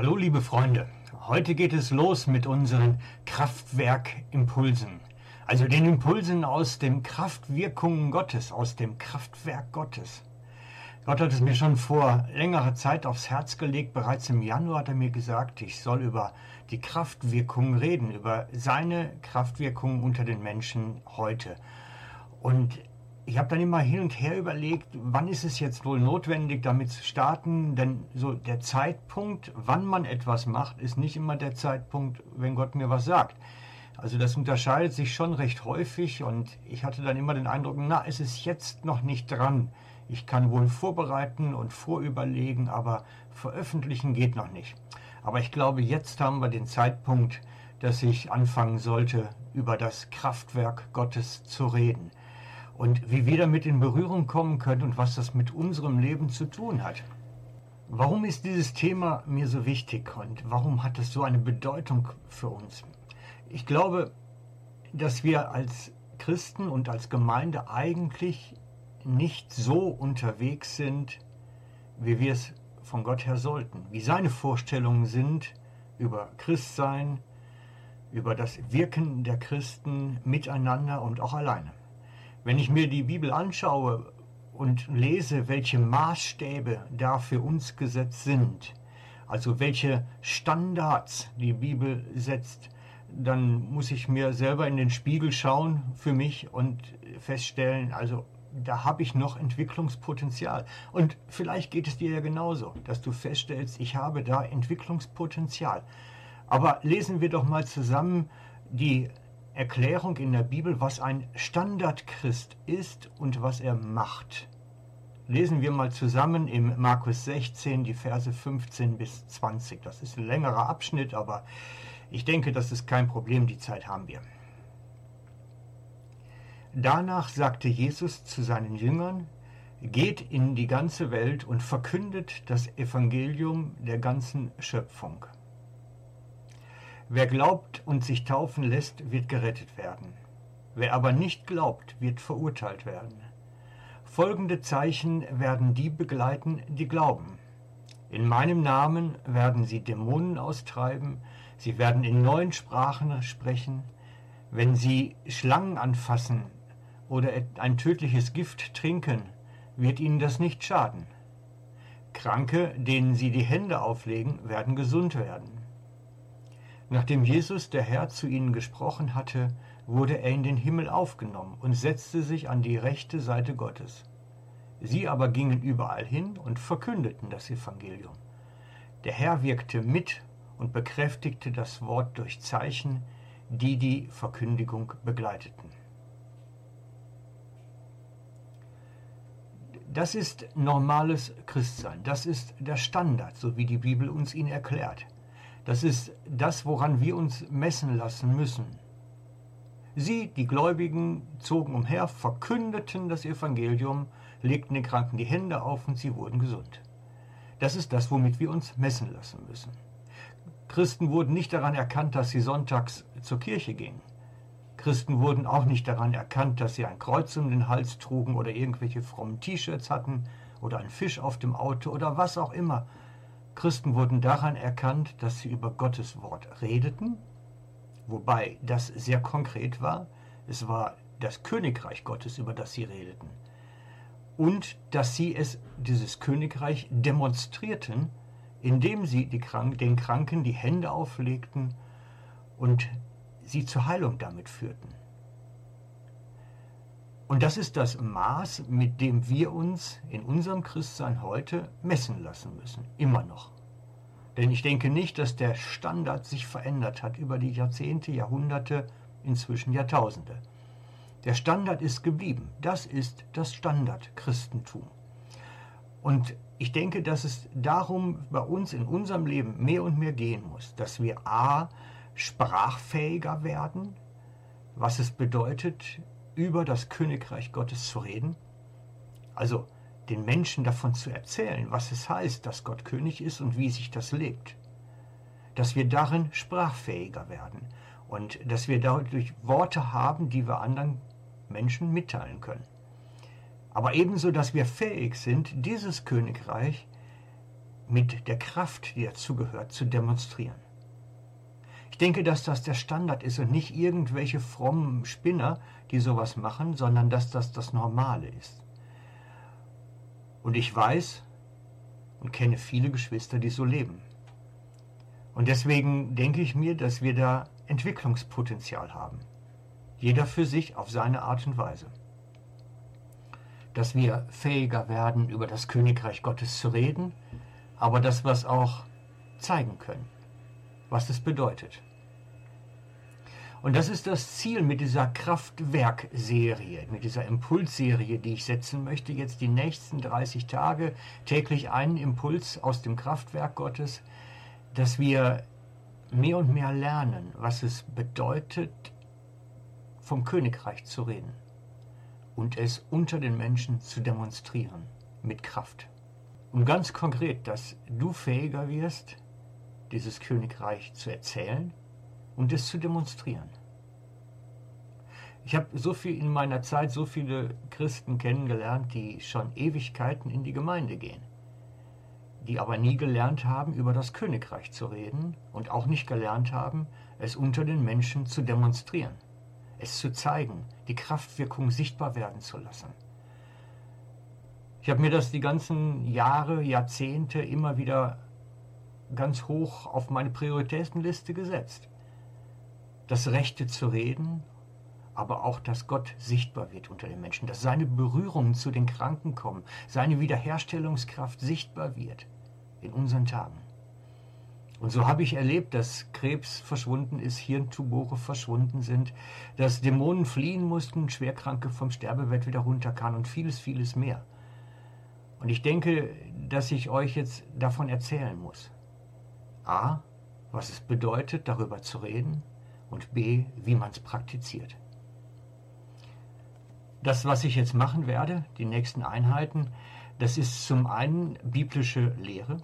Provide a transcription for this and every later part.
Hallo liebe Freunde, heute geht es los mit unseren Kraftwerkimpulsen. Also den Impulsen aus dem Kraftwirkungen Gottes, aus dem Kraftwerk Gottes. Gott hat es mir schon vor längerer Zeit aufs Herz gelegt. Bereits im Januar hat er mir gesagt, ich soll über die Kraftwirkungen reden, über seine Kraftwirkungen unter den Menschen heute. Und ich habe dann immer hin und her überlegt, wann ist es jetzt wohl notwendig, damit zu starten? Denn so der Zeitpunkt, wann man etwas macht, ist nicht immer der Zeitpunkt, wenn Gott mir was sagt. Also das unterscheidet sich schon recht häufig und ich hatte dann immer den Eindruck, na, es ist jetzt noch nicht dran. Ich kann wohl vorbereiten und vorüberlegen, aber veröffentlichen geht noch nicht. Aber ich glaube, jetzt haben wir den Zeitpunkt, dass ich anfangen sollte, über das Kraftwerk Gottes zu reden und wie wir damit in Berührung kommen können und was das mit unserem Leben zu tun hat. Warum ist dieses Thema mir so wichtig und warum hat es so eine Bedeutung für uns? Ich glaube, dass wir als Christen und als Gemeinde eigentlich nicht so unterwegs sind, wie wir es von Gott her sollten, wie seine Vorstellungen sind über Christsein, über das Wirken der Christen miteinander und auch alleine. Wenn ich mir die Bibel anschaue und lese, welche Maßstäbe da für uns gesetzt sind, also welche Standards die Bibel setzt, dann muss ich mir selber in den Spiegel schauen für mich und feststellen, also da habe ich noch Entwicklungspotenzial. Und vielleicht geht es dir ja genauso, dass du feststellst, ich habe da Entwicklungspotenzial. Aber lesen wir doch mal zusammen die Erklärung in der Bibel, was ein Standardchrist ist und was er macht. Lesen wir mal zusammen im Markus 16 die Verse 15 bis 20. Das ist ein längerer Abschnitt, aber ich denke, das ist kein Problem, die Zeit haben wir. Danach sagte Jesus zu seinen Jüngern, Geht in die ganze Welt und verkündet das Evangelium der ganzen Schöpfung. Wer glaubt und sich taufen lässt, wird gerettet werden. Wer aber nicht glaubt, wird verurteilt werden. Folgende Zeichen werden die begleiten, die glauben. In meinem Namen werden sie Dämonen austreiben, sie werden in neuen Sprachen sprechen, wenn sie Schlangen anfassen oder ein tödliches Gift trinken, wird ihnen das nicht schaden. Kranke, denen sie die Hände auflegen, werden gesund werden. Nachdem Jesus der Herr zu ihnen gesprochen hatte, wurde er in den Himmel aufgenommen und setzte sich an die rechte Seite Gottes. Sie aber gingen überall hin und verkündeten das Evangelium. Der Herr wirkte mit und bekräftigte das Wort durch Zeichen, die die Verkündigung begleiteten. Das ist normales Christsein, das ist der Standard, so wie die Bibel uns ihn erklärt. Das ist das, woran wir uns messen lassen müssen. Sie, die Gläubigen, zogen umher, verkündeten das Evangelium, legten den Kranken die Hände auf und sie wurden gesund. Das ist das, womit wir uns messen lassen müssen. Christen wurden nicht daran erkannt, dass sie sonntags zur Kirche gingen. Christen wurden auch nicht daran erkannt, dass sie ein Kreuz um den Hals trugen oder irgendwelche frommen T-Shirts hatten oder einen Fisch auf dem Auto oder was auch immer. Christen wurden daran erkannt, dass sie über Gottes Wort redeten, wobei das sehr konkret war. Es war das Königreich Gottes, über das sie redeten. Und dass sie es, dieses Königreich, demonstrierten, indem sie Krank den Kranken die Hände auflegten und sie zur Heilung damit führten. Und das ist das Maß, mit dem wir uns in unserem Christsein heute messen lassen müssen. Immer noch. Denn ich denke nicht, dass der Standard sich verändert hat über die Jahrzehnte, Jahrhunderte, inzwischen Jahrtausende. Der Standard ist geblieben. Das ist das Standard-Christentum. Und ich denke, dass es darum bei uns in unserem Leben mehr und mehr gehen muss, dass wir a. sprachfähiger werden, was es bedeutet, über das Königreich Gottes zu reden, also den Menschen davon zu erzählen, was es heißt, dass Gott König ist und wie sich das lebt. Dass wir darin sprachfähiger werden und dass wir dadurch Worte haben, die wir anderen Menschen mitteilen können. Aber ebenso, dass wir fähig sind, dieses Königreich mit der Kraft, die dazugehört, zu demonstrieren. Ich denke, dass das der Standard ist und nicht irgendwelche frommen Spinner, die sowas machen, sondern dass das das Normale ist. Und ich weiß und kenne viele Geschwister, die so leben. Und deswegen denke ich mir, dass wir da Entwicklungspotenzial haben. Jeder für sich auf seine Art und Weise. Dass wir fähiger werden, über das Königreich Gottes zu reden, aber dass wir es auch zeigen können, was es bedeutet. Und das ist das Ziel mit dieser Kraftwerkserie, mit dieser Impulsserie, die ich setzen möchte. Jetzt die nächsten 30 Tage täglich einen Impuls aus dem Kraftwerk Gottes, dass wir mehr und mehr lernen, was es bedeutet, vom Königreich zu reden und es unter den Menschen zu demonstrieren mit Kraft. Und ganz konkret, dass du fähiger wirst, dieses Königreich zu erzählen und es zu demonstrieren. Ich habe so viel in meiner Zeit, so viele Christen kennengelernt, die schon Ewigkeiten in die Gemeinde gehen, die aber nie gelernt haben, über das Königreich zu reden und auch nicht gelernt haben, es unter den Menschen zu demonstrieren, es zu zeigen, die Kraftwirkung sichtbar werden zu lassen. Ich habe mir das die ganzen Jahre, Jahrzehnte immer wieder ganz hoch auf meine Prioritätenliste gesetzt das Rechte zu reden, aber auch, dass Gott sichtbar wird unter den Menschen, dass seine Berührungen zu den Kranken kommen, seine Wiederherstellungskraft sichtbar wird in unseren Tagen. Und so habe ich erlebt, dass Krebs verschwunden ist, Hirntumore verschwunden sind, dass Dämonen fliehen mussten, Schwerkranke vom Sterbebett wieder runterkamen und vieles, vieles mehr. Und ich denke, dass ich euch jetzt davon erzählen muss. A, was es bedeutet, darüber zu reden und b, wie man es praktiziert. Das, was ich jetzt machen werde, die nächsten Einheiten, das ist zum einen biblische Lehre,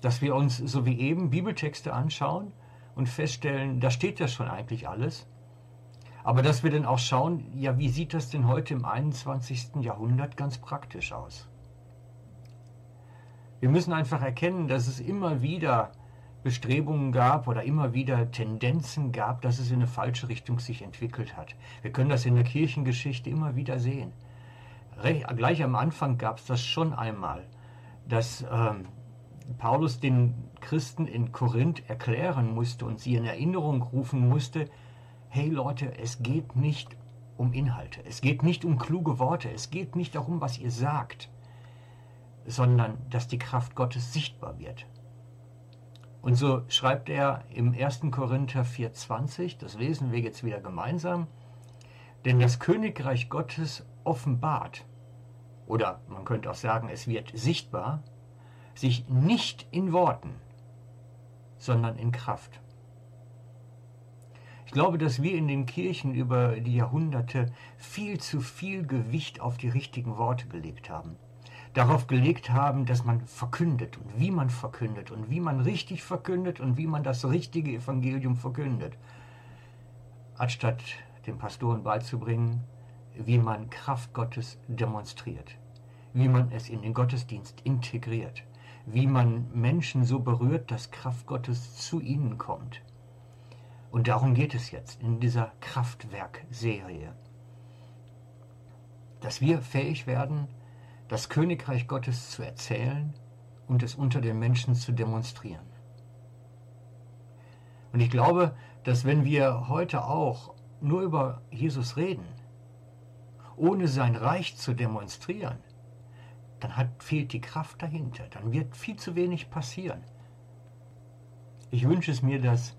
dass wir uns so wie eben Bibeltexte anschauen und feststellen, da steht ja schon eigentlich alles. Aber dass wir dann auch schauen, ja, wie sieht das denn heute im 21. Jahrhundert ganz praktisch aus? Wir müssen einfach erkennen, dass es immer wieder Bestrebungen gab oder immer wieder Tendenzen gab, dass es in eine falsche Richtung sich entwickelt hat. Wir können das in der Kirchengeschichte immer wieder sehen. Gleich am Anfang gab es das schon einmal, dass ähm, Paulus den Christen in Korinth erklären musste und sie in Erinnerung rufen musste, hey Leute, es geht nicht um Inhalte, es geht nicht um kluge Worte, es geht nicht darum, was ihr sagt, sondern dass die Kraft Gottes sichtbar wird. Und so schreibt er im 1. Korinther 4,20, das lesen wir jetzt wieder gemeinsam, denn das Königreich Gottes offenbart, oder man könnte auch sagen, es wird sichtbar, sich nicht in Worten, sondern in Kraft. Ich glaube, dass wir in den Kirchen über die Jahrhunderte viel zu viel Gewicht auf die richtigen Worte gelegt haben darauf gelegt haben, dass man verkündet und wie man verkündet und wie man richtig verkündet und wie man das richtige Evangelium verkündet, anstatt den Pastoren beizubringen, wie man Kraft Gottes demonstriert, wie man es in den Gottesdienst integriert, wie man Menschen so berührt, dass Kraft Gottes zu ihnen kommt. Und darum geht es jetzt in dieser Kraftwerk-Serie, dass wir fähig werden, das Königreich Gottes zu erzählen und es unter den Menschen zu demonstrieren. Und ich glaube, dass wenn wir heute auch nur über Jesus reden, ohne sein Reich zu demonstrieren, dann hat, fehlt die Kraft dahinter. Dann wird viel zu wenig passieren. Ich wünsche es mir, dass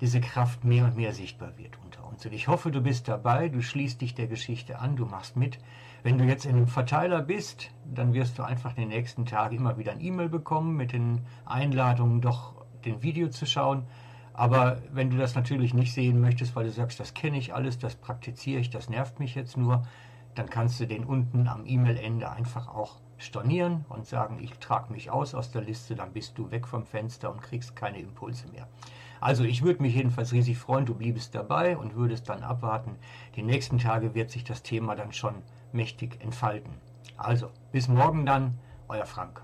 diese Kraft mehr und mehr sichtbar wird unter uns. Und ich hoffe, du bist dabei, du schließt dich der Geschichte an, du machst mit. Wenn du jetzt in einem Verteiler bist, dann wirst du einfach den nächsten Tagen immer wieder ein E-Mail bekommen mit den Einladungen, doch den Video zu schauen. Aber wenn du das natürlich nicht sehen möchtest, weil du sagst, das kenne ich alles, das praktiziere ich, das nervt mich jetzt nur, dann kannst du den unten am E-Mail-Ende einfach auch stornieren und sagen, ich trage mich aus aus der Liste, dann bist du weg vom Fenster und kriegst keine Impulse mehr. Also ich würde mich jedenfalls riesig freuen, du bliebest dabei und würdest dann abwarten. Die nächsten Tage wird sich das Thema dann schon mächtig entfalten. Also, bis morgen dann, euer Frank.